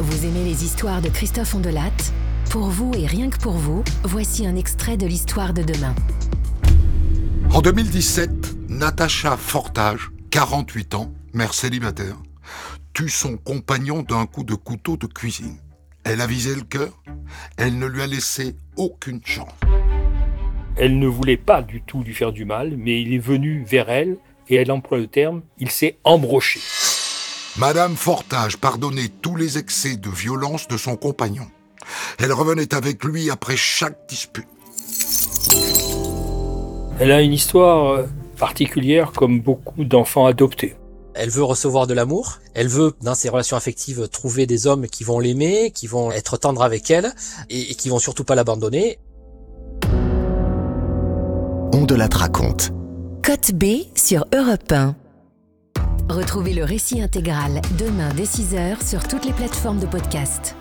Vous aimez les histoires de Christophe Ondelat? Pour vous et rien que pour vous, voici un extrait de l'histoire de demain. En 2017, Natacha Fortage, 48 ans, mère célibataire, tue son compagnon d'un coup de couteau de cuisine. Elle a visé le cœur, elle ne lui a laissé aucune chance. Elle ne voulait pas du tout lui faire du mal, mais il est venu vers elle et elle emploie le terme il s'est embroché. Madame Fortage pardonnait tous les excès de violence de son compagnon. Elle revenait avec lui après chaque dispute. Elle a une histoire euh, particulière comme beaucoup d'enfants adoptés. Elle veut recevoir de l'amour. Elle veut, dans ses relations affectives, trouver des hommes qui vont l'aimer, qui vont être tendres avec elle et, et qui vont surtout pas l'abandonner. On de la raconte. Côte B sur Europe 1. Retrouvez le récit intégral demain dès 6h sur toutes les plateformes de podcast.